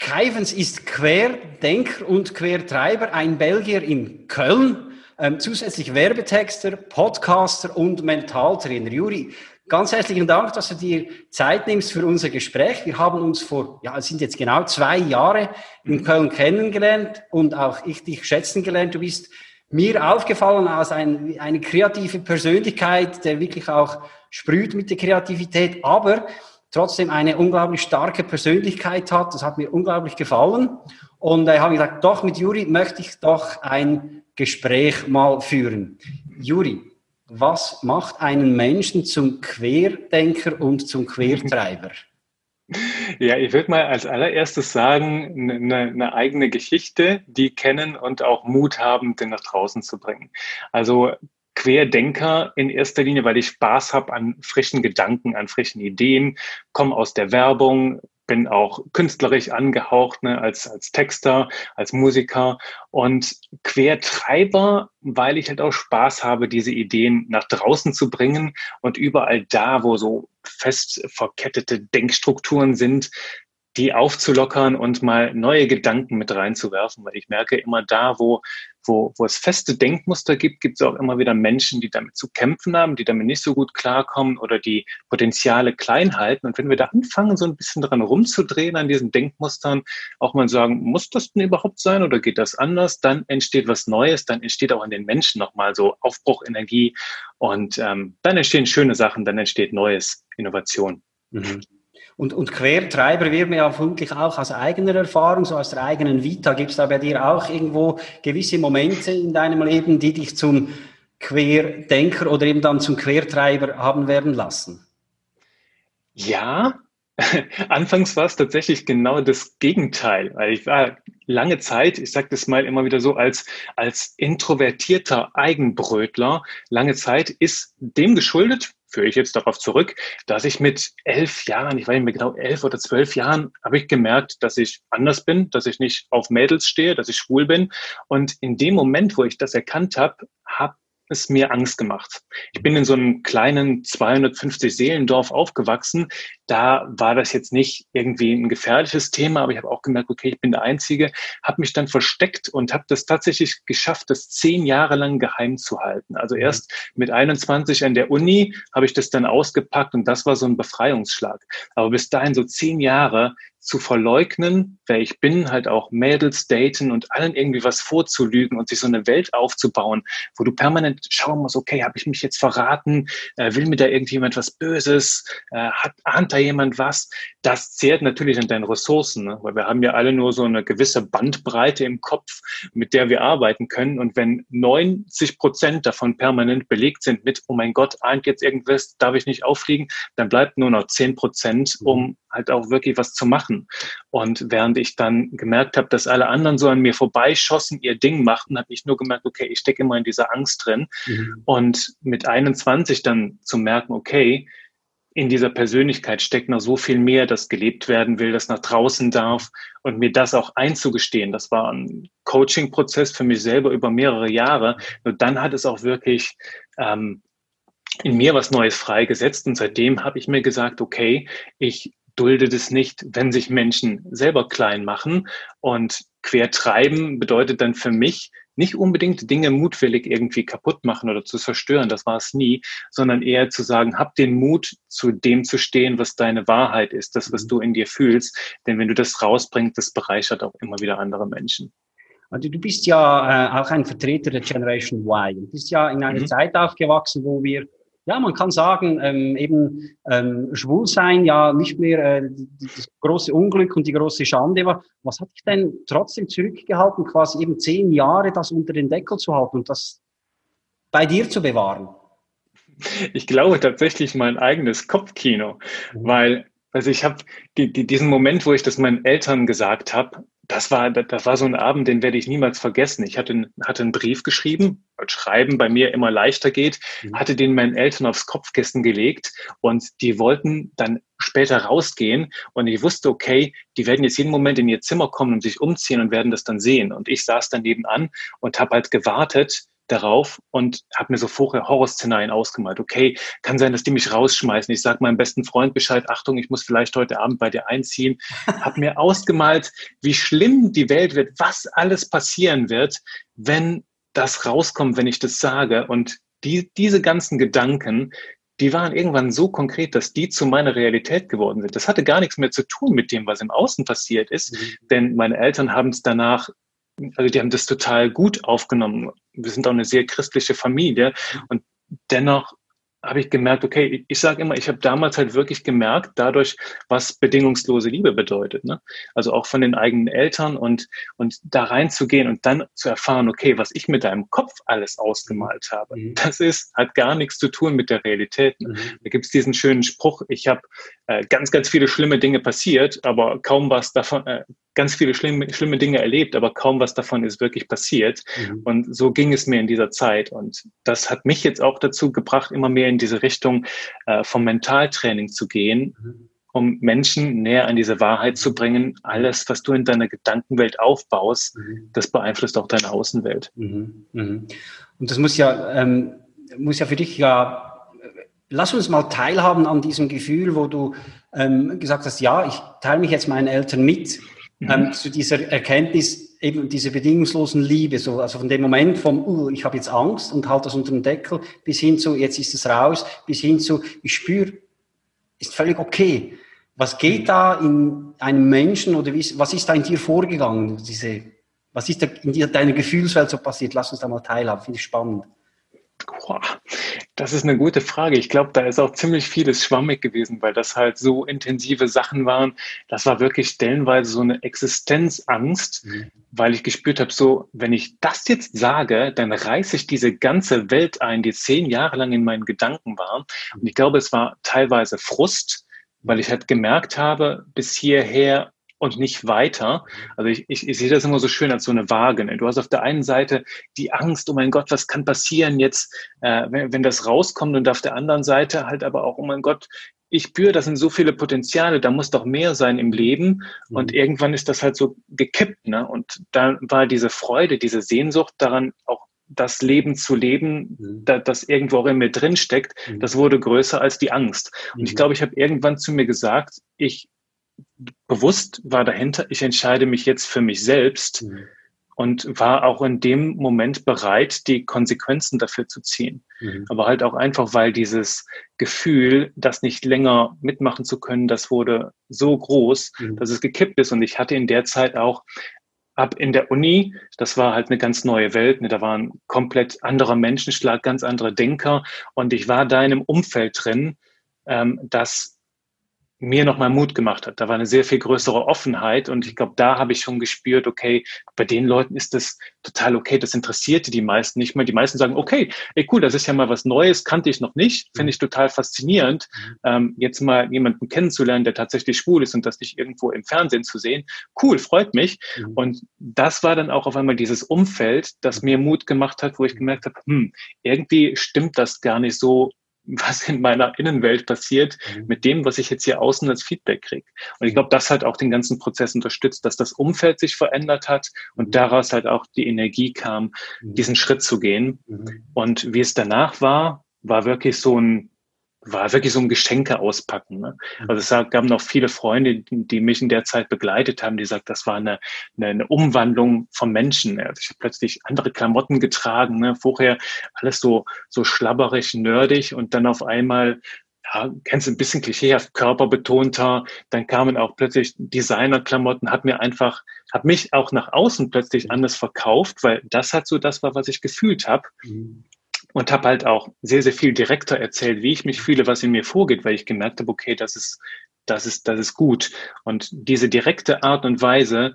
Keivens ist Querdenker und Quertreiber, ein Belgier in Köln, ähm, zusätzlich Werbetexter, Podcaster und Mentaltrainer. Juri, ganz herzlichen Dank, dass du dir Zeit nimmst für unser Gespräch. Wir haben uns vor, ja, es sind jetzt genau zwei Jahre in Köln kennengelernt und auch ich dich schätzen gelernt. Du bist mir aufgefallen als ein, eine kreative Persönlichkeit, der wirklich auch sprüht mit der Kreativität, aber trotzdem eine unglaublich starke Persönlichkeit hat. Das hat mir unglaublich gefallen. Und äh, habe gesagt, doch, mit Juri möchte ich doch ein Gespräch mal führen. Juri, was macht einen Menschen zum Querdenker und zum Quertreiber? Ja, ich würde mal als allererstes sagen, eine, eine, eigene Geschichte, die kennen und auch Mut haben, den nach draußen zu bringen. Also Querdenker in erster Linie, weil ich Spaß habe an frischen Gedanken, an frischen Ideen, komme aus der Werbung, bin auch künstlerisch angehaucht, ne, als, als Texter, als Musiker und Quertreiber, weil ich halt auch Spaß habe, diese Ideen nach draußen zu bringen und überall da, wo so fest verkettete Denkstrukturen sind, die aufzulockern und mal neue Gedanken mit reinzuwerfen, weil ich merke immer da, wo, wo, wo es feste Denkmuster gibt, gibt es auch immer wieder Menschen, die damit zu kämpfen haben, die damit nicht so gut klarkommen oder die Potenziale klein halten. Und wenn wir da anfangen, so ein bisschen dran rumzudrehen an diesen Denkmustern, auch mal sagen, muss das denn überhaupt sein oder geht das anders, dann entsteht was Neues, dann entsteht auch in den Menschen nochmal so Aufbruchenergie und ähm, dann entstehen schöne Sachen, dann entsteht Neues, Innovation. Mhm. Und, und Quertreiber wird mir ja vermutlich auch aus eigener Erfahrung, so aus der eigenen Vita. Gibt es da bei dir auch irgendwo gewisse Momente in deinem Leben, die dich zum Querdenker oder eben dann zum Quertreiber haben werden lassen? Ja, Anfangs war es tatsächlich genau das Gegenteil, weil ich war lange Zeit, ich sage das mal immer wieder so, als, als introvertierter Eigenbrötler, lange Zeit ist dem geschuldet, führe ich jetzt darauf zurück, dass ich mit elf Jahren, ich weiß nicht mehr genau, elf oder zwölf Jahren, habe ich gemerkt, dass ich anders bin, dass ich nicht auf Mädels stehe, dass ich schwul bin. Und in dem Moment, wo ich das erkannt habe, habe es mir Angst gemacht. Ich bin in so einem kleinen 250 Seelendorf aufgewachsen. Da war das jetzt nicht irgendwie ein gefährliches Thema, aber ich habe auch gemerkt, okay, ich bin der Einzige, habe mich dann versteckt und habe das tatsächlich geschafft, das zehn Jahre lang geheim zu halten. Also mhm. erst mit 21 an der Uni habe ich das dann ausgepackt und das war so ein Befreiungsschlag. Aber bis dahin so zehn Jahre zu verleugnen, wer ich bin, halt auch Mädels daten und allen irgendwie was vorzulügen und sich so eine Welt aufzubauen, wo du permanent schauen musst, okay, habe ich mich jetzt verraten, äh, will mir da irgendjemand was Böses, äh, hat, ahnt da jemand was, das zehrt natürlich an deinen Ressourcen, ne? weil wir haben ja alle nur so eine gewisse Bandbreite im Kopf, mit der wir arbeiten können und wenn 90 Prozent davon permanent belegt sind mit, oh mein Gott, ahnt jetzt irgendwas, darf ich nicht auffliegen, dann bleibt nur noch 10 Prozent, um halt auch wirklich was zu machen. Und während ich dann gemerkt habe, dass alle anderen so an mir vorbeischossen, ihr Ding machten, habe ich nur gemerkt, okay, ich stecke immer in dieser Angst drin. Mhm. Und mit 21 dann zu merken, okay, in dieser Persönlichkeit steckt noch so viel mehr, das gelebt werden will, das nach draußen darf und mir das auch einzugestehen. Das war ein Coaching-Prozess für mich selber über mehrere Jahre. Nur dann hat es auch wirklich ähm, in mir was Neues freigesetzt und seitdem habe ich mir gesagt, okay, ich dulde das nicht, wenn sich Menschen selber klein machen. Und quertreiben bedeutet dann für mich nicht unbedingt Dinge mutwillig irgendwie kaputt machen oder zu zerstören, das war es nie, sondern eher zu sagen, hab den Mut, zu dem zu stehen, was deine Wahrheit ist, das, was mhm. du in dir fühlst. Denn wenn du das rausbringst, das bereichert auch immer wieder andere Menschen. Also du bist ja äh, auch ein Vertreter der Generation Y. Du bist ja in einer mhm. Zeit aufgewachsen, wo wir ja, man kann sagen, ähm, eben ähm, schwul sein, ja nicht mehr äh, das große Unglück und die große Schande war. Was hat dich denn trotzdem zurückgehalten, quasi eben zehn Jahre das unter den Deckel zu halten und das bei dir zu bewahren? Ich glaube tatsächlich mein eigenes Kopfkino, mhm. weil also ich habe die, die, diesen Moment, wo ich das meinen Eltern gesagt habe, das war, das war so ein Abend, den werde ich niemals vergessen. Ich hatte, hatte einen Brief geschrieben, weil Schreiben bei mir immer leichter geht, mhm. hatte den meinen Eltern aufs Kopfkissen gelegt und die wollten dann später rausgehen und ich wusste, okay, die werden jetzt jeden Moment in ihr Zimmer kommen und sich umziehen und werden das dann sehen. Und ich saß dann nebenan und habe halt gewartet, darauf und habe mir so vorher Horrorszenarien ausgemalt. Okay, kann sein, dass die mich rausschmeißen. Ich sage meinem besten Freund Bescheid, Achtung, ich muss vielleicht heute Abend bei dir einziehen. Habe mir ausgemalt, wie schlimm die Welt wird, was alles passieren wird, wenn das rauskommt, wenn ich das sage. Und die, diese ganzen Gedanken, die waren irgendwann so konkret, dass die zu meiner Realität geworden sind. Das hatte gar nichts mehr zu tun mit dem, was im Außen passiert ist, mhm. denn meine Eltern haben es danach also die haben das total gut aufgenommen. Wir sind auch eine sehr christliche Familie und dennoch habe ich gemerkt, okay, ich sage immer, ich habe damals halt wirklich gemerkt, dadurch, was bedingungslose Liebe bedeutet. Ne? Also auch von den eigenen Eltern und, und da reinzugehen und dann zu erfahren, okay, was ich mit deinem Kopf alles ausgemalt habe, mhm. das ist, hat gar nichts zu tun mit der Realität. Ne? Mhm. Da gibt es diesen schönen Spruch, ich habe äh, ganz, ganz viele schlimme Dinge passiert, aber kaum was davon, äh, ganz viele schlimme, schlimme Dinge erlebt, aber kaum was davon ist wirklich passiert. Mhm. Und so ging es mir in dieser Zeit. Und das hat mich jetzt auch dazu gebracht, immer mehr in diese Richtung äh, vom Mentaltraining zu gehen, mhm. um Menschen näher an diese Wahrheit zu bringen. Alles, was du in deiner Gedankenwelt aufbaust, mhm. das beeinflusst auch deine Außenwelt. Mhm. Mhm. Und das muss ja, ähm, muss ja für dich ja Lass uns mal teilhaben an diesem Gefühl, wo du ähm, gesagt hast, ja, ich teile mich jetzt meinen Eltern mit. Ähm, zu dieser Erkenntnis, eben dieser bedingungslosen Liebe, so, also von dem Moment vom, uh, ich habe jetzt Angst und halte das unter dem Deckel, bis hin zu, jetzt ist es raus, bis hin zu, ich spüre, ist völlig okay. Was geht da in einem Menschen oder wie, was ist da in dir vorgegangen? Diese, was ist da in dir, deiner Gefühlswelt so passiert? Lass uns da mal teilhaben, finde ich spannend. Das ist eine gute Frage. Ich glaube, da ist auch ziemlich vieles schwammig gewesen, weil das halt so intensive Sachen waren. Das war wirklich stellenweise so eine Existenzangst, mhm. weil ich gespürt habe, so, wenn ich das jetzt sage, dann reiße ich diese ganze Welt ein, die zehn Jahre lang in meinen Gedanken war. Und ich glaube, es war teilweise Frust, weil ich halt gemerkt habe, bis hierher und nicht weiter. Also ich, ich, ich sehe das immer so schön als so eine Waage. Ne? Du hast auf der einen Seite die Angst, oh mein Gott, was kann passieren jetzt, äh, wenn, wenn das rauskommt und auf der anderen Seite halt aber auch, oh mein Gott, ich spüre, das sind so viele Potenziale, da muss doch mehr sein im Leben. Mhm. Und irgendwann ist das halt so gekippt. Ne? Und da war diese Freude, diese Sehnsucht daran, auch das Leben zu leben, mhm. da, das irgendwo auch in mir drin steckt, mhm. das wurde größer als die Angst. Und ich mhm. glaube, ich habe irgendwann zu mir gesagt, ich bewusst war dahinter, ich entscheide mich jetzt für mich selbst mhm. und war auch in dem Moment bereit, die Konsequenzen dafür zu ziehen. Mhm. Aber halt auch einfach, weil dieses Gefühl, das nicht länger mitmachen zu können, das wurde so groß, mhm. dass es gekippt ist. Und ich hatte in der Zeit auch ab in der Uni, das war halt eine ganz neue Welt, ne? da war ein komplett anderer Menschenschlag, ganz andere Denker und ich war da in einem Umfeld drin, ähm, das mir nochmal Mut gemacht hat. Da war eine sehr viel größere Offenheit und ich glaube, da habe ich schon gespürt, okay, bei den Leuten ist das total okay, das interessierte die meisten nicht mehr. Die meisten sagen, okay, ey cool, das ist ja mal was Neues, kannte ich noch nicht, finde ich total faszinierend, mhm. ähm, jetzt mal jemanden kennenzulernen, der tatsächlich schwul ist und das nicht irgendwo im Fernsehen zu sehen. Cool, freut mich. Mhm. Und das war dann auch auf einmal dieses Umfeld, das mir Mut gemacht hat, wo ich gemerkt habe, hm, irgendwie stimmt das gar nicht so was in meiner Innenwelt passiert mhm. mit dem, was ich jetzt hier außen als Feedback kriege. Und ich glaube, das hat auch den ganzen Prozess unterstützt, dass das Umfeld sich verändert hat und mhm. daraus halt auch die Energie kam, mhm. diesen Schritt zu gehen. Und wie es danach war, war wirklich so ein war wirklich so ein Geschenke auspacken. Ne? Also es gab noch viele Freunde, die mich in der Zeit begleitet haben, die sagt, das war eine, eine, Umwandlung von Menschen. Also ich habe plötzlich andere Klamotten getragen, ne? vorher alles so, so schlabberig, nerdig und dann auf einmal ja, kennst du ein bisschen klischeehaft, körperbetonter. Dann kamen auch plötzlich Designerklamotten, hat mir einfach, hat mich auch nach außen plötzlich mhm. anders verkauft, weil das halt so das war, was ich gefühlt habe. Mhm und habe halt auch sehr, sehr viel direkter erzählt, wie ich mich fühle, was in mir vorgeht, weil ich gemerkt habe, okay, das ist, das ist, das ist gut. Und diese direkte Art und Weise,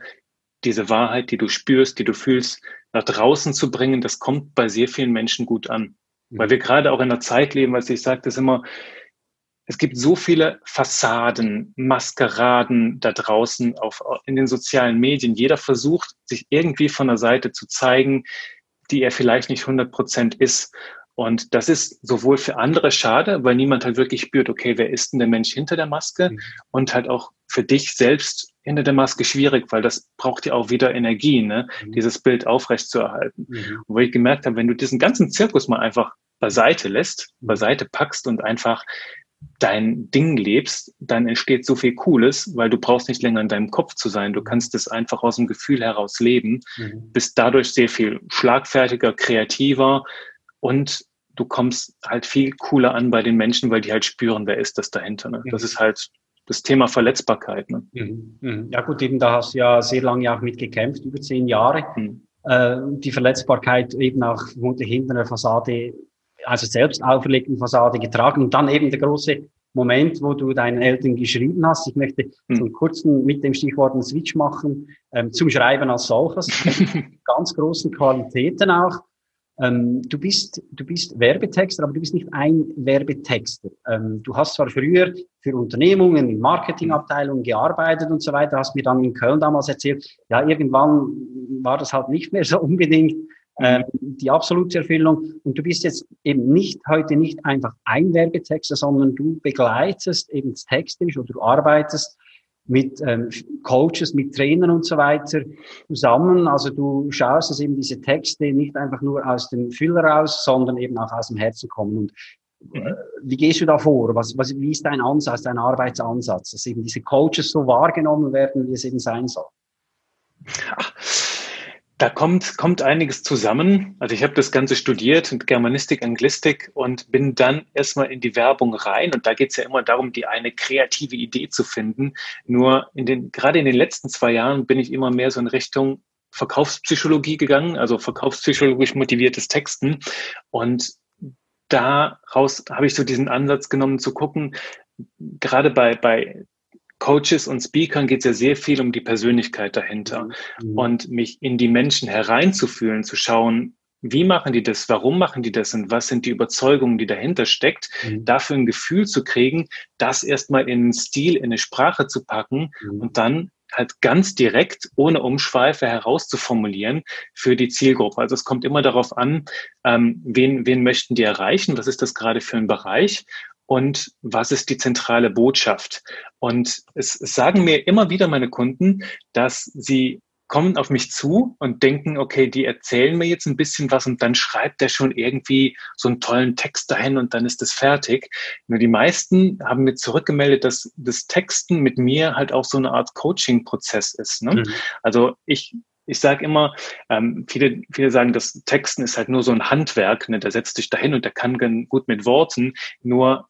diese Wahrheit, die du spürst, die du fühlst, nach draußen zu bringen, das kommt bei sehr vielen Menschen gut an. Mhm. Weil wir gerade auch in einer Zeit leben, was ich sage, das immer, es gibt so viele Fassaden, Maskeraden da draußen auf, in den sozialen Medien. Jeder versucht, sich irgendwie von der Seite zu zeigen, die er vielleicht nicht 100 Prozent ist. Und das ist sowohl für andere schade, weil niemand halt wirklich spürt, okay, wer ist denn der Mensch hinter der Maske? Mhm. Und halt auch für dich selbst hinter der Maske schwierig, weil das braucht ja auch wieder Energie, ne? Mhm. dieses Bild aufrechtzuerhalten. Mhm. Und wo ich gemerkt habe, wenn du diesen ganzen Zirkus mal einfach beiseite lässt, mhm. beiseite packst und einfach dein Ding lebst, dann entsteht so viel Cooles, weil du brauchst nicht länger in deinem Kopf zu sein. Du kannst es einfach aus dem Gefühl heraus leben, mhm. bist dadurch sehr viel schlagfertiger, kreativer und du kommst halt viel cooler an bei den Menschen, weil die halt spüren, wer ist das dahinter. Ne? Das mhm. ist halt das Thema Verletzbarkeit. Ne? Mhm. mhm. Ja gut, eben da hast du ja sehr lange auch mitgekämpft, über zehn Jahre. Mhm. Äh, die Verletzbarkeit eben auch hinter einer Fassade also selbst auferlegten Fassade getragen. Und dann eben der große Moment, wo du deinen Eltern geschrieben hast. Ich möchte hm. so einen kurzen mit dem Stichwort einen Switch machen ähm, zum Schreiben als solches. ganz großen Qualitäten auch. Ähm, du bist, du bist Werbetexter, aber du bist nicht ein Werbetexter. Ähm, du hast zwar früher für Unternehmungen in Marketingabteilungen gearbeitet und so weiter, hast mir dann in Köln damals erzählt, ja, irgendwann war das halt nicht mehr so unbedingt ähm, die absolute Erfüllung. Und du bist jetzt eben nicht heute nicht einfach ein Werbetexter, sondern du begleitest eben textisch oder du arbeitest mit ähm, Coaches, mit Trainern und so weiter zusammen. Also du schaust, dass eben diese Texte nicht einfach nur aus dem Füller raus, sondern eben auch aus dem Herzen kommen. Und äh, wie gehst du da vor? Was, was, wie ist dein Ansatz, dein Arbeitsansatz, dass eben diese Coaches so wahrgenommen werden, wie es eben sein soll? Ja. Da kommt, kommt einiges zusammen. Also ich habe das Ganze studiert, Germanistik, Anglistik und bin dann erstmal in die Werbung rein. Und da geht es ja immer darum, die eine kreative Idee zu finden. Nur in den, gerade in den letzten zwei Jahren bin ich immer mehr so in Richtung Verkaufspsychologie gegangen, also verkaufspsychologisch motiviertes Texten. Und daraus habe ich so diesen Ansatz genommen zu gucken, gerade bei, bei Coaches und Speakern geht es ja sehr viel um die Persönlichkeit dahinter mhm. und mich in die Menschen hereinzufühlen, zu schauen, wie machen die das, warum machen die das und was sind die Überzeugungen, die dahinter steckt, mhm. dafür ein Gefühl zu kriegen, das erstmal in einen Stil, in eine Sprache zu packen mhm. und dann halt ganz direkt, ohne Umschweife herauszuformulieren für die Zielgruppe. Also es kommt immer darauf an, ähm, wen, wen möchten die erreichen, was ist das gerade für ein Bereich und was ist die zentrale Botschaft. Und es, es sagen mir immer wieder meine Kunden, dass sie kommen auf mich zu und denken, okay, die erzählen mir jetzt ein bisschen was und dann schreibt der schon irgendwie so einen tollen Text dahin und dann ist es fertig. Nur die meisten haben mir zurückgemeldet, dass das Texten mit mir halt auch so eine Art Coaching-Prozess ist. Ne? Mhm. Also ich ich sage immer, ähm, viele, viele sagen, das Texten ist halt nur so ein Handwerk, ne? der setzt dich dahin und der kann gut mit Worten, nur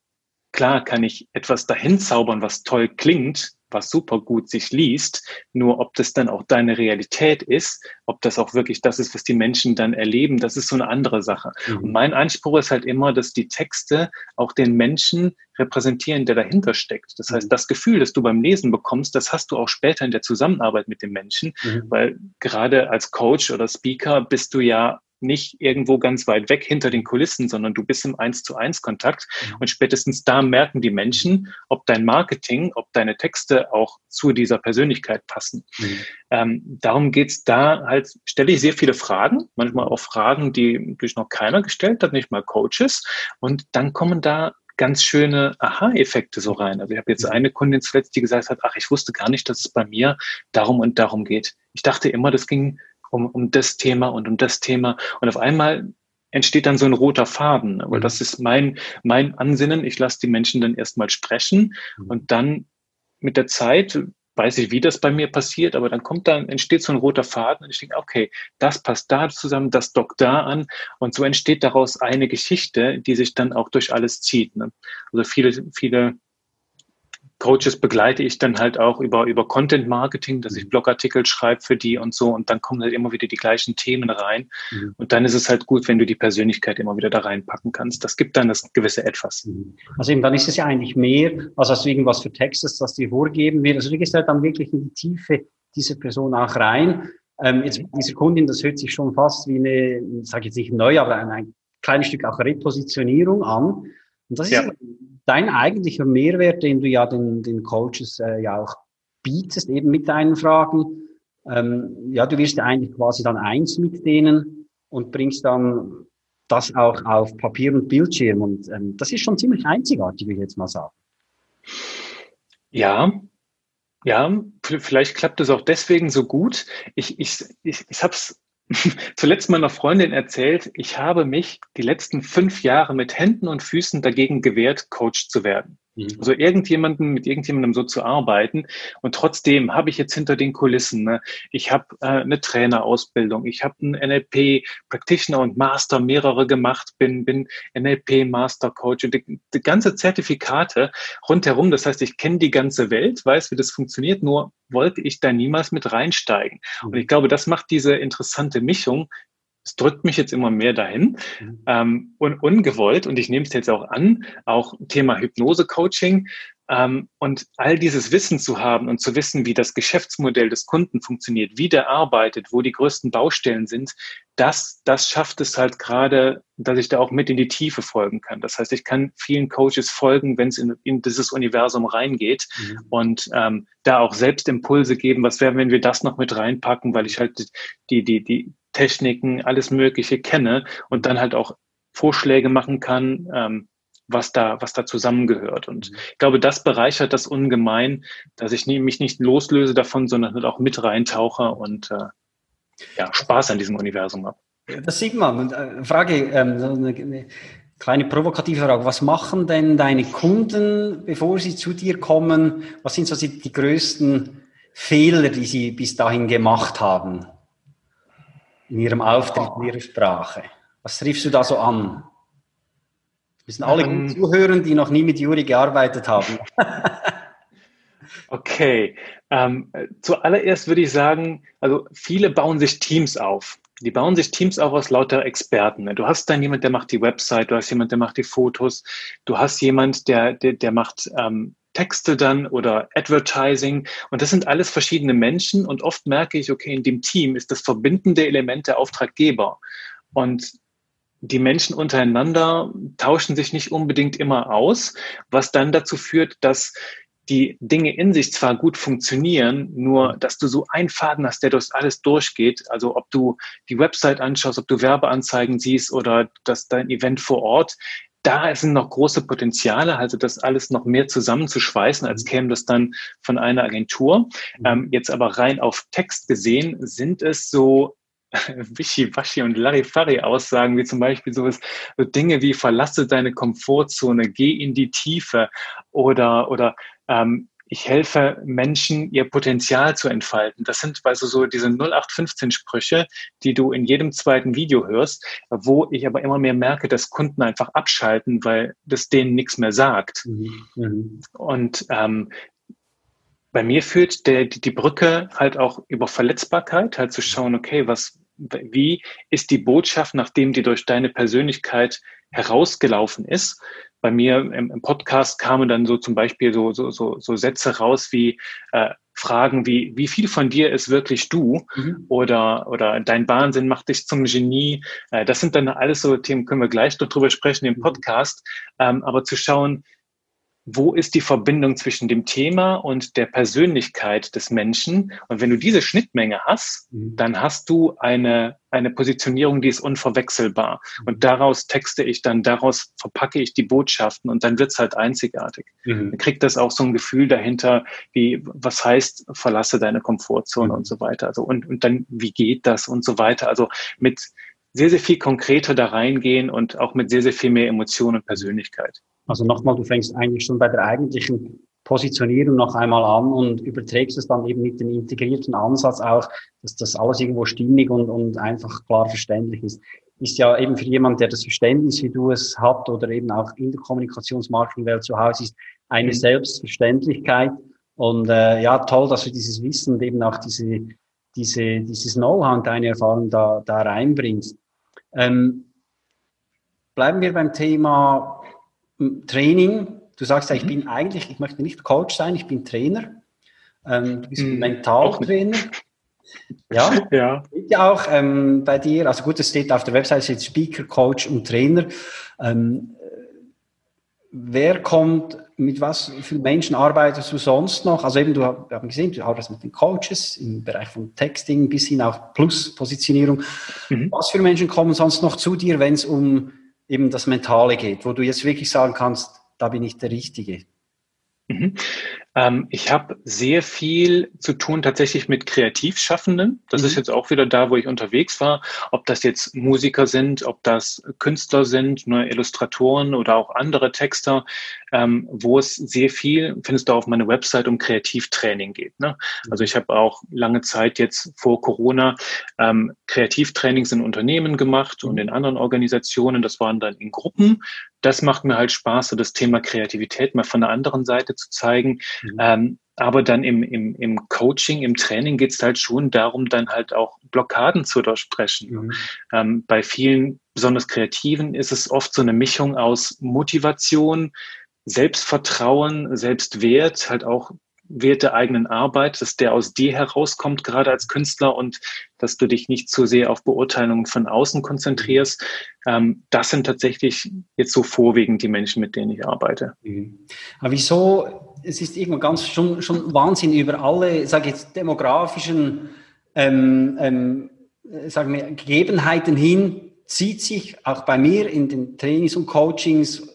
Klar kann ich etwas dahin zaubern, was toll klingt, was super gut sich liest, nur ob das dann auch deine Realität ist, ob das auch wirklich das ist, was die Menschen dann erleben, das ist so eine andere Sache. Mhm. Und mein Anspruch ist halt immer, dass die Texte auch den Menschen repräsentieren, der dahinter steckt. Das heißt, mhm. das Gefühl, das du beim Lesen bekommst, das hast du auch später in der Zusammenarbeit mit dem Menschen, mhm. weil gerade als Coach oder Speaker bist du ja nicht irgendwo ganz weit weg hinter den Kulissen, sondern du bist im Eins zu eins Kontakt. Mhm. Und spätestens da merken die Menschen, ob dein Marketing, ob deine Texte auch zu dieser Persönlichkeit passen. Mhm. Ähm, darum geht's da halt, stelle ich sehr viele Fragen, manchmal auch Fragen, die durch noch keiner gestellt hat, nicht mal Coaches. Und dann kommen da ganz schöne Aha-Effekte so rein. Also ich habe jetzt mhm. eine Kundin zuletzt, die gesagt hat, ach, ich wusste gar nicht, dass es bei mir darum und darum geht. Ich dachte immer, das ging um, um das Thema und um das Thema. Und auf einmal entsteht dann so ein roter Faden. Aber das ist mein, mein Ansinnen. Ich lasse die Menschen dann erstmal sprechen mhm. und dann mit der Zeit weiß ich, wie das bei mir passiert, aber dann kommt dann, entsteht so ein roter Faden und ich denke, okay, das passt da zusammen, das dockt da an und so entsteht daraus eine Geschichte, die sich dann auch durch alles zieht. Ne? Also viele, viele Coaches begleite ich dann halt auch über, über Content Marketing, dass ich mhm. Blogartikel schreibe für die und so und dann kommen halt immer wieder die gleichen Themen rein. Mhm. Und dann ist es halt gut, wenn du die Persönlichkeit immer wieder da reinpacken kannst. Das gibt dann das gewisse Etwas. Mhm. Also eben, dann ist es ja eigentlich mehr, als hast du irgendwas für Textes, das dir vorgeben wird. Also du gehst halt dann wirklich in die Tiefe dieser Person auch rein. Ähm, jetzt diese Kundin, das hört sich schon fast wie eine, ich sage jetzt nicht neu, aber ein, ein kleines Stück auch Repositionierung an. Und das ist ja dein eigentlicher Mehrwert, den du ja den, den Coaches äh, ja auch bietest, eben mit deinen Fragen, ähm, ja, du wirst eigentlich quasi dann eins mit denen und bringst dann das auch auf Papier und Bildschirm. Und ähm, das ist schon ziemlich einzigartig, würde ich jetzt mal sagen. Ja, ja, vielleicht klappt es auch deswegen so gut. Ich, ich, ich, ich habe es zuletzt meiner Freundin erzählt, ich habe mich die letzten fünf Jahre mit Händen und Füßen dagegen gewehrt, Coach zu werden. Mhm. Also irgendjemanden mit irgendjemandem so zu arbeiten. Und trotzdem habe ich jetzt hinter den Kulissen, ne, ich habe äh, eine Trainerausbildung, ich habe einen NLP Practitioner und Master mehrere gemacht, bin, bin NLP Master Coach und die, die ganze Zertifikate rundherum. Das heißt, ich kenne die ganze Welt, weiß, wie das funktioniert, nur wollte ich da niemals mit reinsteigen. Mhm. Und ich glaube, das macht diese interessante Mischung, es drückt mich jetzt immer mehr dahin mhm. ähm, und ungewollt und ich nehme es jetzt auch an, auch Thema Hypnose-Coaching ähm, und all dieses Wissen zu haben und zu wissen, wie das Geschäftsmodell des Kunden funktioniert, wie der arbeitet, wo die größten Baustellen sind, das, das schafft es halt gerade, dass ich da auch mit in die Tiefe folgen kann. Das heißt, ich kann vielen Coaches folgen, wenn es in, in dieses Universum reingeht mhm. und ähm, da auch selbst Impulse geben. Was wäre, wenn wir das noch mit reinpacken, weil ich halt die, die, die, Techniken, alles Mögliche kenne und dann halt auch Vorschläge machen kann, ähm, was da, was da zusammengehört. Und mhm. ich glaube, das bereichert das ungemein, dass ich mich nicht loslöse davon, sondern halt auch mit reintauche und äh, ja, Spaß an diesem Universum habe. Das sieht man. Und, äh, Frage, ähm, so eine, eine kleine provokative Frage. Was machen denn deine Kunden, bevor sie zu dir kommen? Was sind so die größten Fehler, die sie bis dahin gemacht haben? In ihrem Auftritt, in ihrer Sprache? Was triffst du da so an? müssen alle ähm, gut zuhören, die noch nie mit Juri gearbeitet haben. okay. Ähm, zuallererst würde ich sagen, also viele bauen sich Teams auf. Die bauen sich Teams auf aus lauter Experten. Du hast dann jemand, der macht die Website, du hast jemand, der macht die Fotos, du hast jemand, der, der, der macht ähm, Texte dann oder Advertising. Und das sind alles verschiedene Menschen. Und oft merke ich, okay, in dem Team ist das verbindende Element der Auftraggeber. Und die Menschen untereinander tauschen sich nicht unbedingt immer aus, was dann dazu führt, dass die Dinge in sich zwar gut funktionieren, nur dass du so einen Faden hast, der durch alles durchgeht. Also ob du die Website anschaust, ob du Werbeanzeigen siehst oder dass dein Event vor Ort, da sind noch große Potenziale, also das alles noch mehr zusammenzuschweißen, als mhm. käme das dann von einer Agentur. Mhm. Ähm, jetzt aber rein auf Text gesehen sind es so Wischiwaschi und Larifari-Aussagen, wie zum Beispiel sowas, so Dinge wie verlasse deine Komfortzone, geh in die Tiefe oder, oder ähm, ich helfe Menschen, ihr Potenzial zu entfalten. Das sind also so diese 0815 Sprüche, die du in jedem zweiten Video hörst, wo ich aber immer mehr merke, dass Kunden einfach abschalten, weil das denen nichts mehr sagt. Mhm. Und ähm, bei mir führt der, die, die Brücke halt auch über Verletzbarkeit, halt zu schauen, okay, was, wie ist die Botschaft, nachdem die durch deine Persönlichkeit herausgelaufen ist, bei mir im, im, Podcast kamen dann so zum Beispiel so, so, so, so Sätze raus wie äh, Fragen wie, wie viel von dir ist wirklich du? Mhm. Oder, oder dein Wahnsinn macht dich zum Genie. Äh, das sind dann alles so Themen, können wir gleich noch drüber sprechen im mhm. Podcast. Ähm, aber zu schauen, wo ist die Verbindung zwischen dem Thema und der Persönlichkeit des Menschen? Und wenn du diese Schnittmenge hast, mhm. dann hast du eine, eine Positionierung, die ist unverwechselbar. Mhm. Und daraus texte ich dann, daraus verpacke ich die Botschaften und dann wird's halt einzigartig. Mhm. Dann kriegt das auch so ein Gefühl dahinter, wie, was heißt, verlasse deine Komfortzone mhm. und so weiter. Also, und, und dann, wie geht das und so weiter. Also mit sehr, sehr viel konkreter da reingehen und auch mit sehr, sehr viel mehr Emotion und Persönlichkeit. Also nochmal, du fängst eigentlich schon bei der eigentlichen Positionierung noch einmal an und überträgst es dann eben mit dem integrierten Ansatz auch, dass das alles irgendwo stimmig und, und einfach klar verständlich ist. Ist ja eben für jemand, der das Verständnis, wie du es hat oder eben auch in der Kommunikationsmarketingwelt zu Hause ist, eine mhm. Selbstverständlichkeit. Und äh, ja, toll, dass du dieses Wissen und eben auch diese, diese, dieses Know-how und deine Erfahrung da, da reinbringst. Ähm, bleiben wir beim Thema Training, du sagst ja, ich mhm. bin eigentlich, ich möchte nicht Coach sein, ich bin Trainer. Ähm, du bist mhm. Mentaltrainer. Ja, ja. Steht ja auch ähm, bei dir, also gut, es steht auf der Website, steht Speaker, Coach und Trainer. Ähm, wer kommt, mit was für Menschen arbeitest du sonst noch? Also eben, du wir haben gesehen, du arbeitest mit den Coaches im Bereich von Texting bis hin auch Plus-Positionierung. Mhm. Was für Menschen kommen sonst noch zu dir, wenn es um eben das Mentale geht, wo du jetzt wirklich sagen kannst, da bin ich der Richtige? Mhm. Ähm, ich habe sehr viel zu tun tatsächlich mit Kreativschaffenden. Das mhm. ist jetzt auch wieder da, wo ich unterwegs war. Ob das jetzt Musiker sind, ob das Künstler sind, neue Illustratoren oder auch andere Texter, ähm, wo es sehr viel, findest du auf meiner Website, um Kreativtraining geht. Ne? Mhm. Also ich habe auch lange Zeit jetzt vor Corona ähm, Kreativtrainings in Unternehmen gemacht und mhm. in anderen Organisationen. Das waren dann in Gruppen. Das macht mir halt Spaß, so das Thema Kreativität mal von der anderen Seite zu zeigen. Mhm. Ähm, aber dann im, im, im Coaching, im Training geht es halt schon darum, dann halt auch Blockaden zu durchsprechen. Mhm. Ähm, bei vielen, besonders Kreativen, ist es oft so eine Mischung aus Motivation, Selbstvertrauen, Selbstwert, halt auch Wert der eigenen Arbeit, dass der aus dir herauskommt, gerade als Künstler und dass du dich nicht zu sehr auf Beurteilungen von außen konzentrierst. Ähm, das sind tatsächlich jetzt so vorwiegend die Menschen, mit denen ich arbeite. Mhm. Aber wieso, es ist irgendwann ganz schon, schon Wahnsinn über alle, sage jetzt, demografischen ähm, ähm, sagen wir, Gegebenheiten hin, zieht sich auch bei mir in den Trainings und Coachings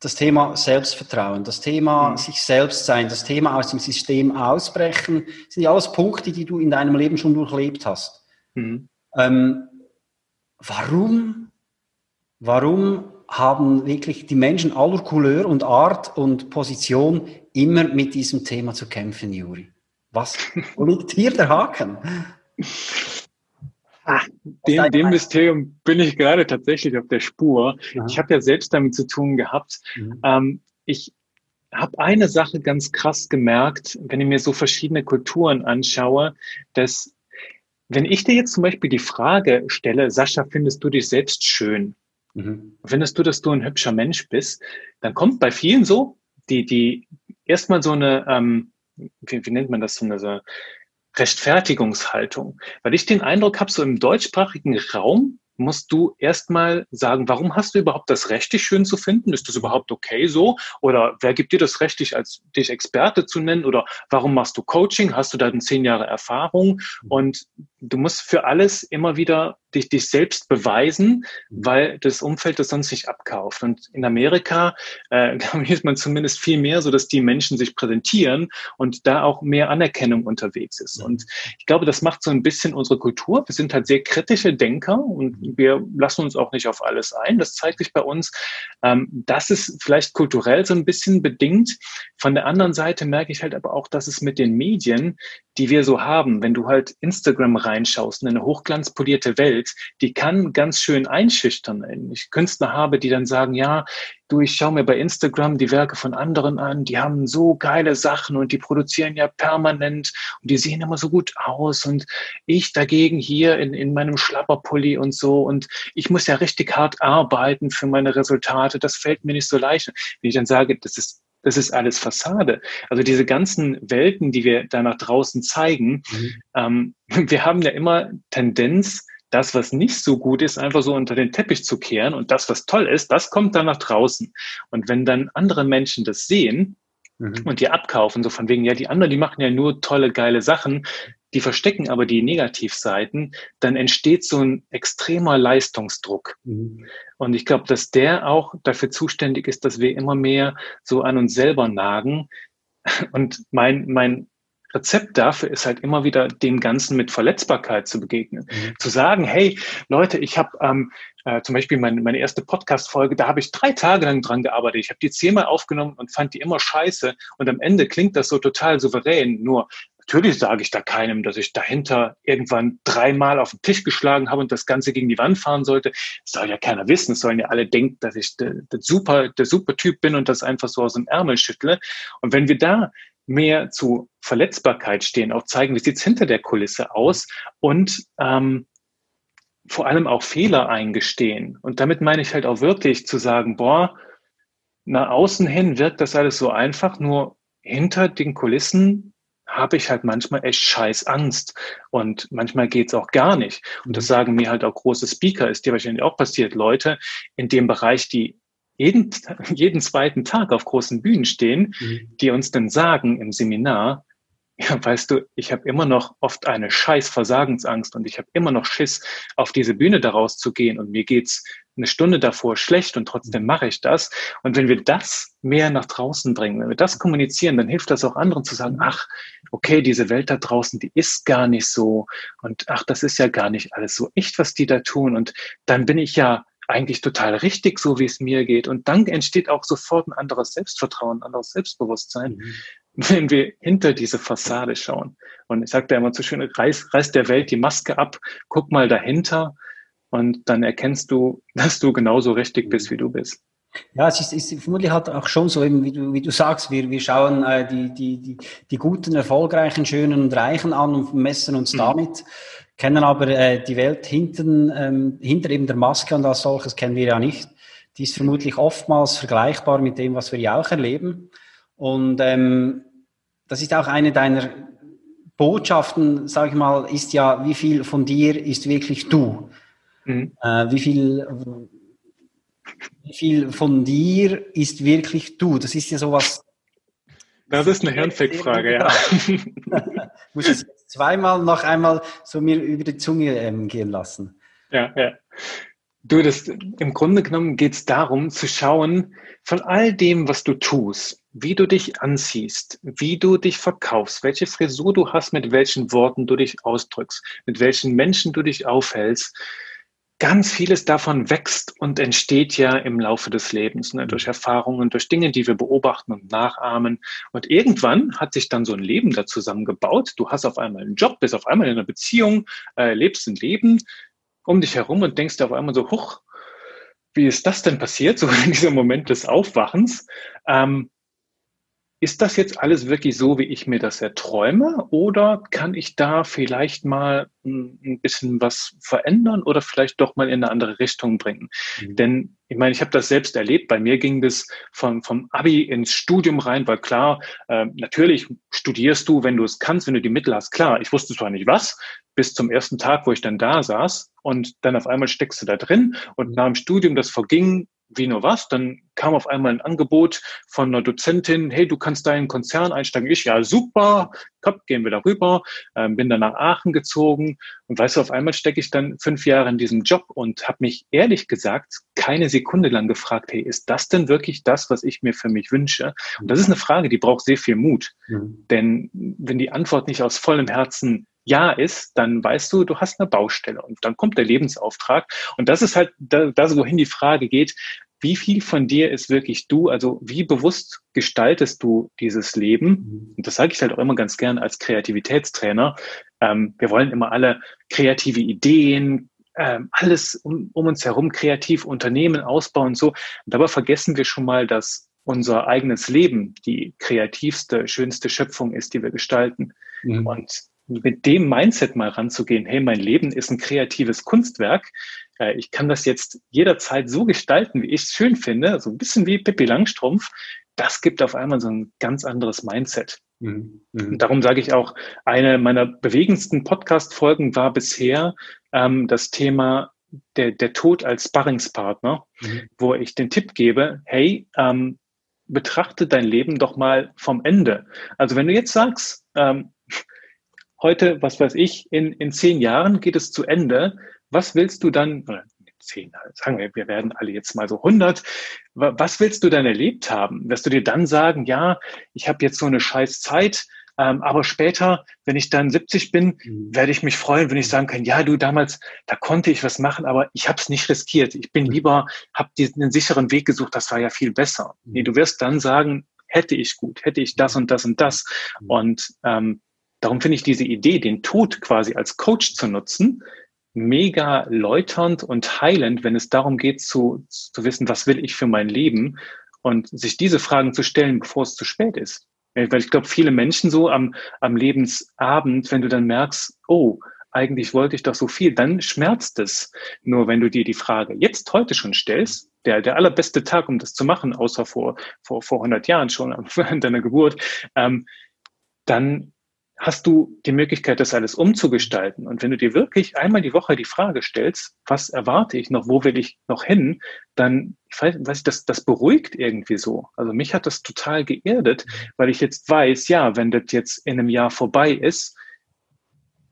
das Thema Selbstvertrauen, das Thema mhm. sich selbst sein, das Thema aus dem System ausbrechen, sind ja alles Punkte, die du in deinem Leben schon durchlebt hast. Mhm. Ähm, warum, warum haben wirklich die Menschen aller Couleur und Art und Position immer mit diesem Thema zu kämpfen, Juri? Was, wo liegt hier der Haken? Ah, dem, dem Mysterium bin ich gerade tatsächlich auf der Spur. Ja. Ich habe ja selbst damit zu tun gehabt. Mhm. Ähm, ich habe eine Sache ganz krass gemerkt, wenn ich mir so verschiedene Kulturen anschaue, dass wenn ich dir jetzt zum Beispiel die Frage stelle, Sascha, findest du dich selbst schön? Mhm. Findest du, dass du ein hübscher Mensch bist? Dann kommt bei vielen so, die, die erstmal so eine, ähm, wie, wie nennt man das, so eine, so Rechtfertigungshaltung. Weil ich den Eindruck habe, so im deutschsprachigen Raum musst du erstmal sagen, warum hast du überhaupt das Recht, dich schön zu finden? Ist das überhaupt okay so? Oder wer gibt dir das Recht, dich als dich Experte zu nennen? Oder warum machst du Coaching? Hast du da zehn Jahre Erfahrung? Und du musst für alles immer wieder dich, dich selbst beweisen, weil das Umfeld das sonst nicht abkauft. Und in Amerika äh, ist man zumindest viel mehr so, dass die Menschen sich präsentieren und da auch mehr Anerkennung unterwegs ist. Und ich glaube, das macht so ein bisschen unsere Kultur. Wir sind halt sehr kritische Denker und wir lassen uns auch nicht auf alles ein. Das zeigt sich bei uns. Ähm, das ist vielleicht kulturell so ein bisschen bedingt. Von der anderen Seite merke ich halt aber auch, dass es mit den Medien, die wir so haben, wenn du halt Instagram reinschaust in eine hochglanzpolierte Welt, die kann ganz schön einschüchtern. Ich Künstler habe, die dann sagen, ja, du, ich schaue mir bei Instagram die Werke von anderen an, die haben so geile Sachen und die produzieren ja permanent und die sehen immer so gut aus und ich dagegen hier in, in meinem Schlapperpulli und so und ich muss ja richtig hart arbeiten für meine Resultate, das fällt mir nicht so leicht. Wenn ich dann sage, das ist das ist alles Fassade. Also diese ganzen Welten, die wir da nach draußen zeigen, mhm. ähm, wir haben ja immer Tendenz, das, was nicht so gut ist, einfach so unter den Teppich zu kehren und das, was toll ist, das kommt dann nach draußen. Und wenn dann andere Menschen das sehen mhm. und die abkaufen, so von wegen, ja, die anderen, die machen ja nur tolle, geile Sachen, die verstecken aber die Negativseiten, dann entsteht so ein extremer Leistungsdruck. Mhm. Und ich glaube, dass der auch dafür zuständig ist, dass wir immer mehr so an uns selber nagen. Und mein, mein Rezept dafür ist halt immer wieder dem Ganzen mit Verletzbarkeit zu begegnen. Mhm. Zu sagen, hey Leute, ich habe ähm, äh, zum Beispiel meine, meine erste Podcast-Folge, da habe ich drei Tage lang dran gearbeitet. Ich habe die zehnmal aufgenommen und fand die immer scheiße. Und am Ende klingt das so total souverän. Nur natürlich sage ich da keinem, dass ich dahinter irgendwann dreimal auf den Tisch geschlagen habe und das Ganze gegen die Wand fahren sollte. Das soll ja keiner wissen. Es sollen ja alle denken, dass ich der, der super, der super Typ bin und das einfach so aus dem Ärmel schüttle. Und wenn wir da mehr zu Verletzbarkeit stehen, auch zeigen, wie sieht's hinter der Kulisse aus und ähm, vor allem auch Fehler eingestehen. Und damit meine ich halt auch wirklich zu sagen, boah, nach außen hin wirkt das alles so einfach, nur hinter den Kulissen habe ich halt manchmal echt scheiß Angst. Und manchmal geht's auch gar nicht. Und das sagen mir halt auch große Speaker, ist dir wahrscheinlich auch passiert, Leute in dem Bereich, die jeden, jeden zweiten Tag auf großen Bühnen stehen, mhm. die uns dann sagen im Seminar, ja, weißt du, ich habe immer noch oft eine scheiß Versagensangst und ich habe immer noch Schiss, auf diese Bühne daraus zu gehen und mir geht's eine Stunde davor schlecht und trotzdem mache ich das. Und wenn wir das mehr nach draußen bringen, wenn wir das kommunizieren, dann hilft das auch anderen zu sagen, ach, okay, diese Welt da draußen, die ist gar nicht so und ach, das ist ja gar nicht alles so echt, was die da tun und dann bin ich ja eigentlich total richtig, so wie es mir geht. Und dann entsteht auch sofort ein anderes Selbstvertrauen, ein anderes Selbstbewusstsein, mhm. wenn wir hinter diese Fassade schauen. Und ich sage da immer so schön, reiß, reiß der Welt die Maske ab, guck mal dahinter und dann erkennst du, dass du genauso richtig bist, wie du bist. Ja, es ist, ist vermutlich halt auch schon so, eben wie du, wie du sagst, wir, wir schauen äh, die, die, die, die guten, erfolgreichen, schönen und reichen an und messen uns mhm. damit kennen aber äh, die Welt hinten, ähm, hinter eben der Maske und als solches kennen wir ja nicht. Die ist vermutlich oftmals vergleichbar mit dem, was wir ja auch erleben. Und ähm, das ist auch eine deiner Botschaften, sage ich mal, ist ja, wie viel von dir ist wirklich du? Mhm. Äh, wie viel wie viel von dir ist wirklich du? Das ist ja sowas. Das ist eine Hirnfick-Frage, ja. Muss ich zweimal noch einmal so mir über die Zunge ähm, gehen lassen. Ja, ja. Du, das, im Grunde genommen geht es darum zu schauen, von all dem, was du tust, wie du dich anziehst, wie du dich verkaufst, welche Frisur du hast, mit welchen Worten du dich ausdrückst, mit welchen Menschen du dich aufhältst, ganz vieles davon wächst und entsteht ja im Laufe des Lebens, ne, durch Erfahrungen, durch Dinge, die wir beobachten und nachahmen. Und irgendwann hat sich dann so ein Leben da zusammengebaut. Du hast auf einmal einen Job, bist auf einmal in einer Beziehung, äh, lebst ein Leben um dich herum und denkst auf einmal so, huch, wie ist das denn passiert? So in diesem Moment des Aufwachens. Ähm, ist das jetzt alles wirklich so, wie ich mir das erträume? Oder kann ich da vielleicht mal ein bisschen was verändern oder vielleicht doch mal in eine andere Richtung bringen? Mhm. Denn ich meine, ich habe das selbst erlebt. Bei mir ging das vom, vom Abi ins Studium rein, weil klar, äh, natürlich studierst du, wenn du es kannst, wenn du die Mittel hast. Klar, ich wusste zwar nicht was, bis zum ersten Tag, wo ich dann da saß und dann auf einmal steckst du da drin und nach dem Studium, das verging wie nur was. Dann kam auf einmal ein Angebot von einer Dozentin, hey, du kannst da in einen Konzern einsteigen. Ich, ja, super, komm, gehen wir darüber. Ähm, bin dann nach Aachen gezogen und weißt du, auf einmal stecke ich dann fünf Jahre in diesem Job und habe mich ehrlich gesagt keine Sekunde lang gefragt, hey, ist das denn wirklich das, was ich mir für mich wünsche? Und das ist eine Frage, die braucht sehr viel Mut. Mhm. Denn wenn die Antwort nicht aus vollem Herzen ja ist, dann weißt du, du hast eine Baustelle und dann kommt der Lebensauftrag. Und das ist halt das, wohin die Frage geht, wie viel von dir ist wirklich du? Also wie bewusst gestaltest du dieses Leben? Mhm. Und das sage ich halt auch immer ganz gern als Kreativitätstrainer. Ähm, wir wollen immer alle kreative Ideen, ähm, alles um, um, uns herum kreativ Unternehmen ausbauen und so. Und dabei vergessen wir schon mal, dass unser eigenes Leben die kreativste, schönste Schöpfung ist, die wir gestalten. Mhm. Und mit dem Mindset mal ranzugehen, hey, mein Leben ist ein kreatives Kunstwerk. Äh, ich kann das jetzt jederzeit so gestalten, wie ich es schön finde, so ein bisschen wie Pippi Langstrumpf. Das gibt auf einmal so ein ganz anderes Mindset. Mhm. mhm. Und darum sage ich auch, eine meiner bewegendsten Podcast-Folgen war bisher ähm, das Thema der, der Tod als Sparringspartner, mhm. wo ich den Tipp gebe, hey, ähm, betrachte dein Leben doch mal vom Ende. Also wenn du jetzt sagst, ähm, heute, was weiß ich, in, in zehn Jahren geht es zu Ende. Was willst du dann, oder zehn, sagen wir, wir werden alle jetzt mal so 100. Was willst du dann erlebt haben? Wirst du dir dann sagen, ja, ich habe jetzt so eine scheiß Zeit, ähm, aber später, wenn ich dann 70 bin, mhm. werde ich mich freuen, wenn ich sagen kann, ja, du damals, da konnte ich was machen, aber ich habe es nicht riskiert. Ich bin mhm. lieber, habe einen sicheren Weg gesucht, das war ja viel besser. Mhm. Nee, du wirst dann sagen, hätte ich gut, hätte ich das und das und das. Mhm. Und ähm, Darum finde ich diese Idee, den Tod quasi als Coach zu nutzen, mega läuternd und heilend, wenn es darum geht zu, zu wissen, was will ich für mein Leben und sich diese Fragen zu stellen, bevor es zu spät ist. Weil ich glaube, viele Menschen so am, am Lebensabend, wenn du dann merkst, oh, eigentlich wollte ich doch so viel, dann schmerzt es. Nur wenn du dir die Frage jetzt heute schon stellst, der, der allerbeste Tag, um das zu machen, außer vor, vor, vor 100 Jahren schon an deiner Geburt, ähm, dann hast du die Möglichkeit, das alles umzugestalten. Und wenn du dir wirklich einmal die Woche die Frage stellst, was erwarte ich noch, wo will ich noch hin, dann, ich weiß, ich, das, das beruhigt irgendwie so. Also mich hat das total geerdet, weil ich jetzt weiß, ja, wenn das jetzt in einem Jahr vorbei ist,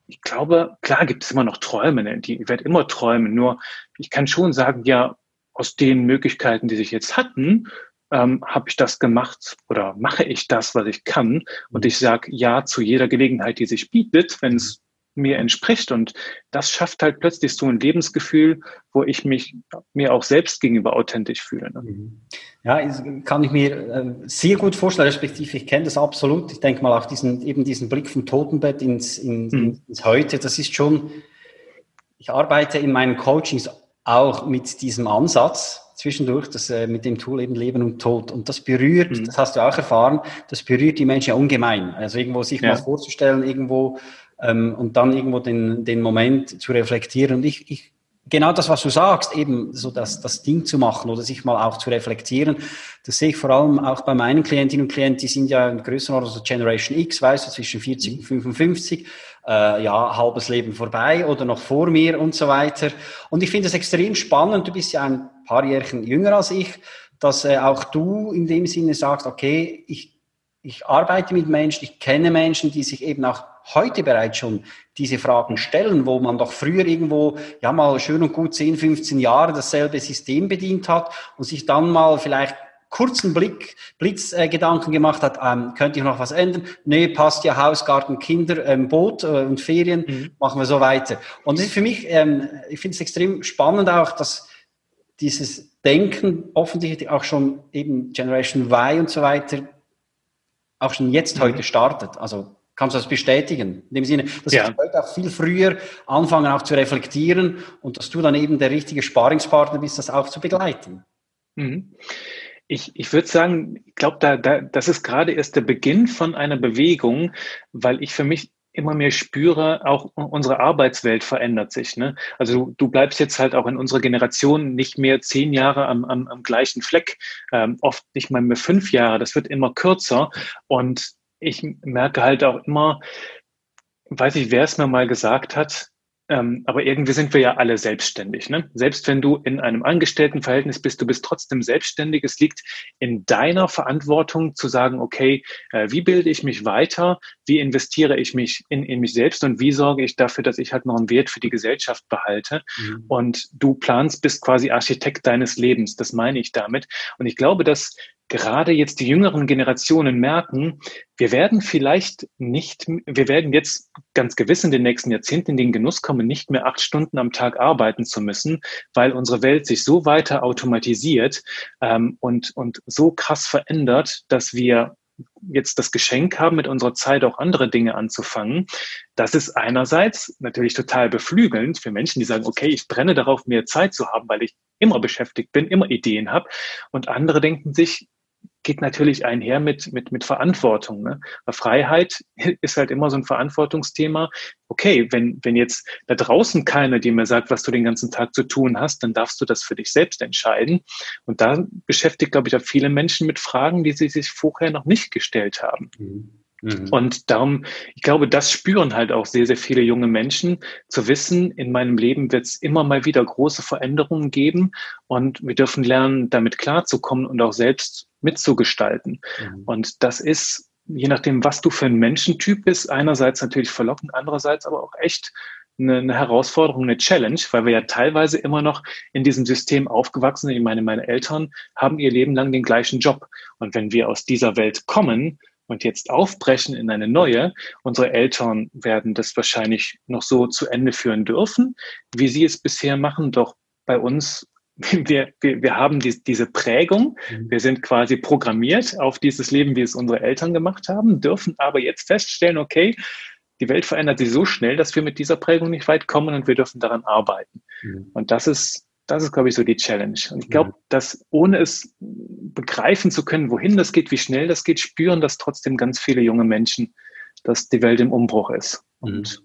ich glaube, klar gibt es immer noch Träume, ne? die, ich werde immer träumen, nur ich kann schon sagen, ja, aus den Möglichkeiten, die sich jetzt hatten, ähm, habe ich das gemacht oder mache ich das, was ich kann. Und ich sage ja zu jeder Gelegenheit, die sich bietet, wenn es mir entspricht. Und das schafft halt plötzlich so ein Lebensgefühl, wo ich mich mir auch selbst gegenüber authentisch fühle. Ne? Mhm. Ja, kann ich mir äh, sehr gut vorstellen, respektive ich kenne das absolut. Ich denke mal auch diesen, eben diesen Blick vom Totenbett ins, in, mhm. ins Heute, das ist schon, ich arbeite in meinen Coachings auch mit diesem Ansatz, zwischendurch, das äh, mit dem Tool eben Leben und Tod. Und das berührt, mhm. das hast du auch erfahren, das berührt die Menschen ja ungemein. Also irgendwo sich ja. mal vorzustellen, irgendwo ähm, und dann irgendwo den, den Moment zu reflektieren. Und ich, ich genau das, was du sagst, eben so das, das Ding zu machen oder sich mal auch zu reflektieren, das sehe ich vor allem auch bei meinen Klientinnen und Klienten, die sind ja in Größenordnung so Generation X, weißt du, zwischen 40 und 55 äh, ja, halbes Leben vorbei oder noch vor mir und so weiter. Und ich finde es extrem spannend, du bist ja ein paar Jährchen jünger als ich, dass äh, auch du in dem Sinne sagst, okay, ich, ich arbeite mit Menschen, ich kenne Menschen, die sich eben auch heute bereits schon diese Fragen stellen, wo man doch früher irgendwo ja mal schön und gut 10, 15 Jahre dasselbe System bedient hat und sich dann mal vielleicht kurzen Blick, Blitzgedanken äh, gemacht hat, ähm, könnte ich noch was ändern? Nee, passt ja Hausgarten, Kinder, ähm, Boot äh, und Ferien, mhm. machen wir so weiter. Und das ist für mich, ähm, ich finde es extrem spannend auch, dass dieses Denken offensichtlich auch schon eben Generation Y und so weiter auch schon jetzt mhm. heute startet. Also kannst du das bestätigen? In dem Sinne, dass ja. ich heute auch viel früher anfangen auch zu reflektieren und dass du dann eben der richtige Sparingspartner bist, das auch zu begleiten. Mhm. Ich, ich würde sagen, ich glaube, da, da, das ist gerade erst der Beginn von einer Bewegung, weil ich für mich immer mehr spüre, auch unsere Arbeitswelt verändert sich. Ne? Also du, du bleibst jetzt halt auch in unserer Generation nicht mehr zehn Jahre am, am, am gleichen Fleck, ähm, oft nicht mal mehr fünf Jahre, das wird immer kürzer. Und ich merke halt auch immer, weiß ich, wer es mir mal gesagt hat, ähm, aber irgendwie sind wir ja alle selbstständig. Ne? Selbst wenn du in einem Angestelltenverhältnis bist, du bist trotzdem selbstständig. Es liegt in deiner Verantwortung zu sagen, okay, äh, wie bilde ich mich weiter? Wie investiere ich mich in, in mich selbst? Und wie sorge ich dafür, dass ich halt noch einen Wert für die Gesellschaft behalte? Mhm. Und du planst, bist quasi Architekt deines Lebens. Das meine ich damit. Und ich glaube, dass gerade jetzt die jüngeren Generationen merken, wir werden vielleicht nicht, wir werden jetzt ganz gewiss in den nächsten Jahrzehnten in den Genuss kommen, nicht mehr acht Stunden am Tag arbeiten zu müssen, weil unsere Welt sich so weiter automatisiert ähm, und, und so krass verändert, dass wir jetzt das Geschenk haben, mit unserer Zeit auch andere Dinge anzufangen. Das ist einerseits natürlich total beflügelnd für Menschen, die sagen, okay, ich brenne darauf, mehr Zeit zu haben, weil ich immer beschäftigt bin, immer Ideen habe. Und andere denken sich, geht natürlich einher mit, mit, mit Verantwortung. Ne? Weil Freiheit ist halt immer so ein Verantwortungsthema. Okay, wenn, wenn jetzt da draußen keiner dir mehr sagt, was du den ganzen Tag zu tun hast, dann darfst du das für dich selbst entscheiden. Und da beschäftigt, glaube ich, auch viele Menschen mit Fragen, die sie sich vorher noch nicht gestellt haben. Mhm. Mhm. Und darum, ich glaube, das spüren halt auch sehr, sehr viele junge Menschen, zu wissen, in meinem Leben wird es immer mal wieder große Veränderungen geben und wir dürfen lernen, damit klarzukommen und auch selbst mitzugestalten. Mhm. Und das ist, je nachdem, was du für ein Menschentyp bist, einerseits natürlich verlockend, andererseits aber auch echt eine, eine Herausforderung, eine Challenge, weil wir ja teilweise immer noch in diesem System aufgewachsen sind. Ich meine, meine Eltern haben ihr Leben lang den gleichen Job. Und wenn wir aus dieser Welt kommen, und jetzt aufbrechen in eine neue. Unsere Eltern werden das wahrscheinlich noch so zu Ende führen dürfen, wie sie es bisher machen. Doch bei uns, wir, wir, wir haben die, diese Prägung. Mhm. Wir sind quasi programmiert auf dieses Leben, wie es unsere Eltern gemacht haben, dürfen aber jetzt feststellen, okay, die Welt verändert sich so schnell, dass wir mit dieser Prägung nicht weit kommen und wir dürfen daran arbeiten. Mhm. Und das ist das ist, glaube ich, so die Challenge. Und ich glaube, dass ohne es begreifen zu können, wohin das geht, wie schnell das geht, spüren das trotzdem ganz viele junge Menschen, dass die Welt im Umbruch ist. Und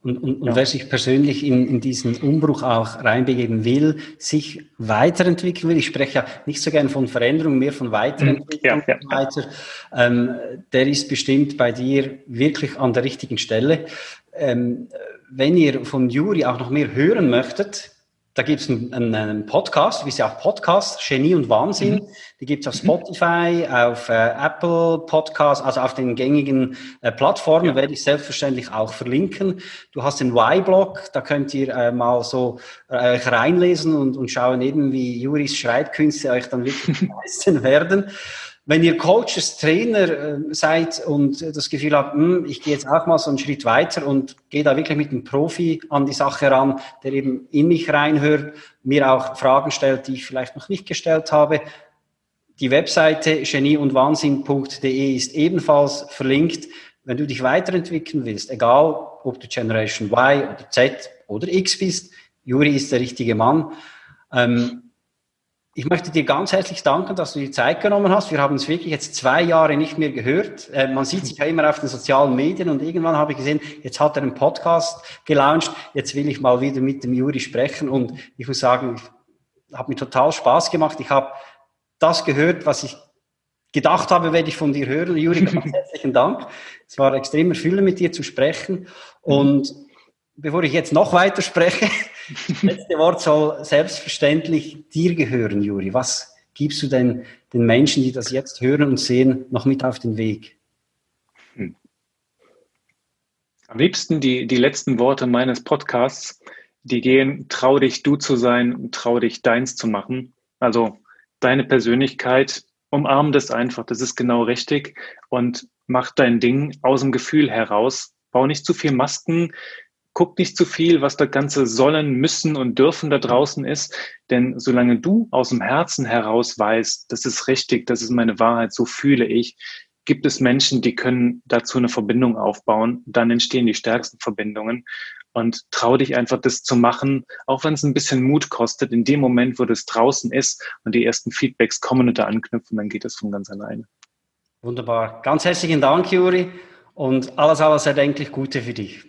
Und, und, und wer sich persönlich in, in diesen Umbruch auch reinbegeben will, sich weiterentwickeln will, ich spreche ja nicht so gern von Veränderung, mehr von Weiterentwicklung ja, ja. weiter, ähm, der ist bestimmt bei dir wirklich an der richtigen Stelle. Ähm, wenn ihr von Juri auch noch mehr hören möchtet, da gibt es einen, einen, Podcast, wie sie auch Podcast, Genie und Wahnsinn. Mhm. Die gibt es auf mhm. Spotify, auf äh, Apple Podcast, also auf den gängigen äh, Plattformen, ja. werde ich selbstverständlich auch verlinken. Du hast den Y-Blog, da könnt ihr äh, mal so äh, euch reinlesen und, und schauen eben, wie Juris Schreibkünste euch dann wirklich leisten werden. Wenn ihr Coaches, Trainer äh, seid und das Gefühl habt, hm, ich gehe jetzt auch mal so einen Schritt weiter und gehe da wirklich mit einem Profi an die Sache ran, der eben in mich reinhört, mir auch Fragen stellt, die ich vielleicht noch nicht gestellt habe. Die Webseite genieundwahnsinn.de ist ebenfalls verlinkt. Wenn du dich weiterentwickeln willst, egal ob du Generation Y oder Z oder X bist, Juri ist der richtige Mann. Ähm, ich möchte dir ganz herzlich danken, dass du die Zeit genommen hast. Wir haben uns wirklich jetzt zwei Jahre nicht mehr gehört. Äh, man sieht sich ja immer auf den sozialen Medien und irgendwann habe ich gesehen, jetzt hat er einen Podcast gelauncht. Jetzt will ich mal wieder mit dem Juri sprechen und ich muss sagen, ich habe mir total Spaß gemacht. Ich habe das gehört, was ich gedacht habe, werde ich von dir hören. Juri, ganz herzlichen Dank. Es war extrem erfüllend, mit dir zu sprechen. Und bevor ich jetzt noch weiter spreche, das letzte Wort soll selbstverständlich dir gehören, Juri. Was gibst du denn den Menschen, die das jetzt hören und sehen, noch mit auf den Weg? Hm. Am liebsten die, die letzten Worte meines Podcasts, die gehen, trau dich du zu sein, trau dich deins zu machen. Also deine Persönlichkeit, umarm das einfach, das ist genau richtig und mach dein Ding aus dem Gefühl heraus. Bau nicht zu viel Masken, guck nicht zu viel, was das ganze sollen, müssen und dürfen da draußen ist. Denn solange du aus dem Herzen heraus weißt, das ist richtig, das ist meine Wahrheit, so fühle ich, gibt es Menschen, die können dazu eine Verbindung aufbauen. Dann entstehen die stärksten Verbindungen. Und trau dich einfach, das zu machen, auch wenn es ein bisschen Mut kostet. In dem Moment, wo das draußen ist und die ersten Feedbacks kommen und da anknüpfen, dann geht es von ganz alleine. Wunderbar. Ganz herzlichen Dank, Juri. Und alles, alles erdenklich Gute für dich.